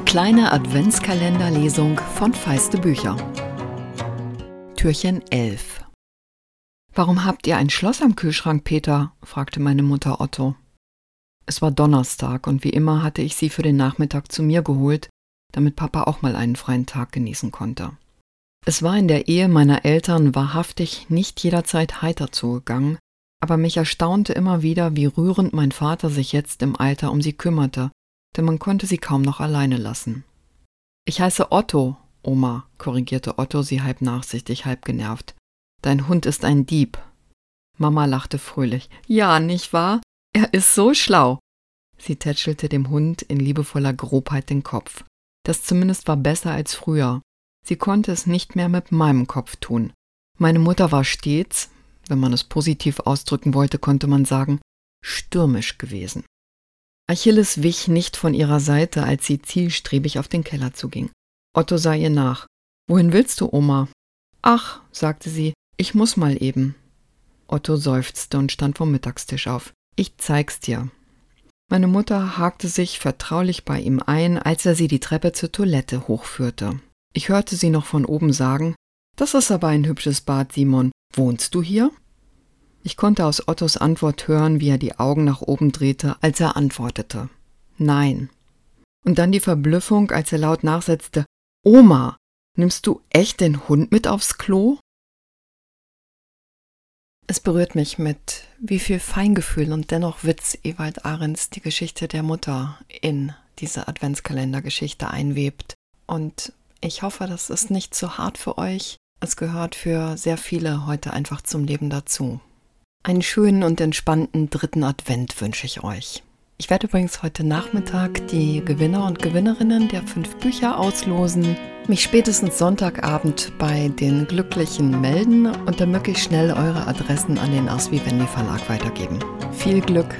kleine Adventskalenderlesung von Feiste Bücher. Türchen 11 Warum habt ihr ein Schloss am Kühlschrank, Peter? fragte meine Mutter Otto. Es war Donnerstag und wie immer hatte ich sie für den Nachmittag zu mir geholt, damit Papa auch mal einen freien Tag genießen konnte. Es war in der Ehe meiner Eltern wahrhaftig nicht jederzeit heiter zugegangen, aber mich erstaunte immer wieder, wie rührend mein Vater sich jetzt im Alter um sie kümmerte denn man konnte sie kaum noch alleine lassen. Ich heiße Otto, Oma, korrigierte Otto sie halb nachsichtig, halb genervt. Dein Hund ist ein Dieb. Mama lachte fröhlich. Ja, nicht wahr? Er ist so schlau. Sie tätschelte dem Hund in liebevoller Grobheit den Kopf. Das zumindest war besser als früher. Sie konnte es nicht mehr mit meinem Kopf tun. Meine Mutter war stets, wenn man es positiv ausdrücken wollte, konnte man sagen, stürmisch gewesen. Achilles wich nicht von ihrer Seite, als sie zielstrebig auf den Keller zuging. Otto sah ihr nach. Wohin willst du, Oma? Ach, sagte sie, ich muss mal eben. Otto seufzte und stand vom Mittagstisch auf. Ich zeig's dir. Meine Mutter hakte sich vertraulich bei ihm ein, als er sie die Treppe zur Toilette hochführte. Ich hörte sie noch von oben sagen, das ist aber ein hübsches Bad, Simon. Wohnst du hier? Ich konnte aus Ottos Antwort hören, wie er die Augen nach oben drehte, als er antwortete. Nein. Und dann die Verblüffung, als er laut nachsetzte, Oma, nimmst du echt den Hund mit aufs Klo? Es berührt mich mit wie viel Feingefühl und dennoch Witz Ewald Ahrens die Geschichte der Mutter in diese Adventskalendergeschichte einwebt. Und ich hoffe, das ist nicht zu hart für euch. Es gehört für sehr viele heute einfach zum Leben dazu. Einen schönen und entspannten dritten Advent wünsche ich euch. Ich werde übrigens heute Nachmittag die Gewinner und Gewinnerinnen der fünf Bücher auslosen, mich spätestens Sonntagabend bei den Glücklichen melden und dann möglichst schnell eure Adressen an den Vivendi Verlag weitergeben. Viel Glück!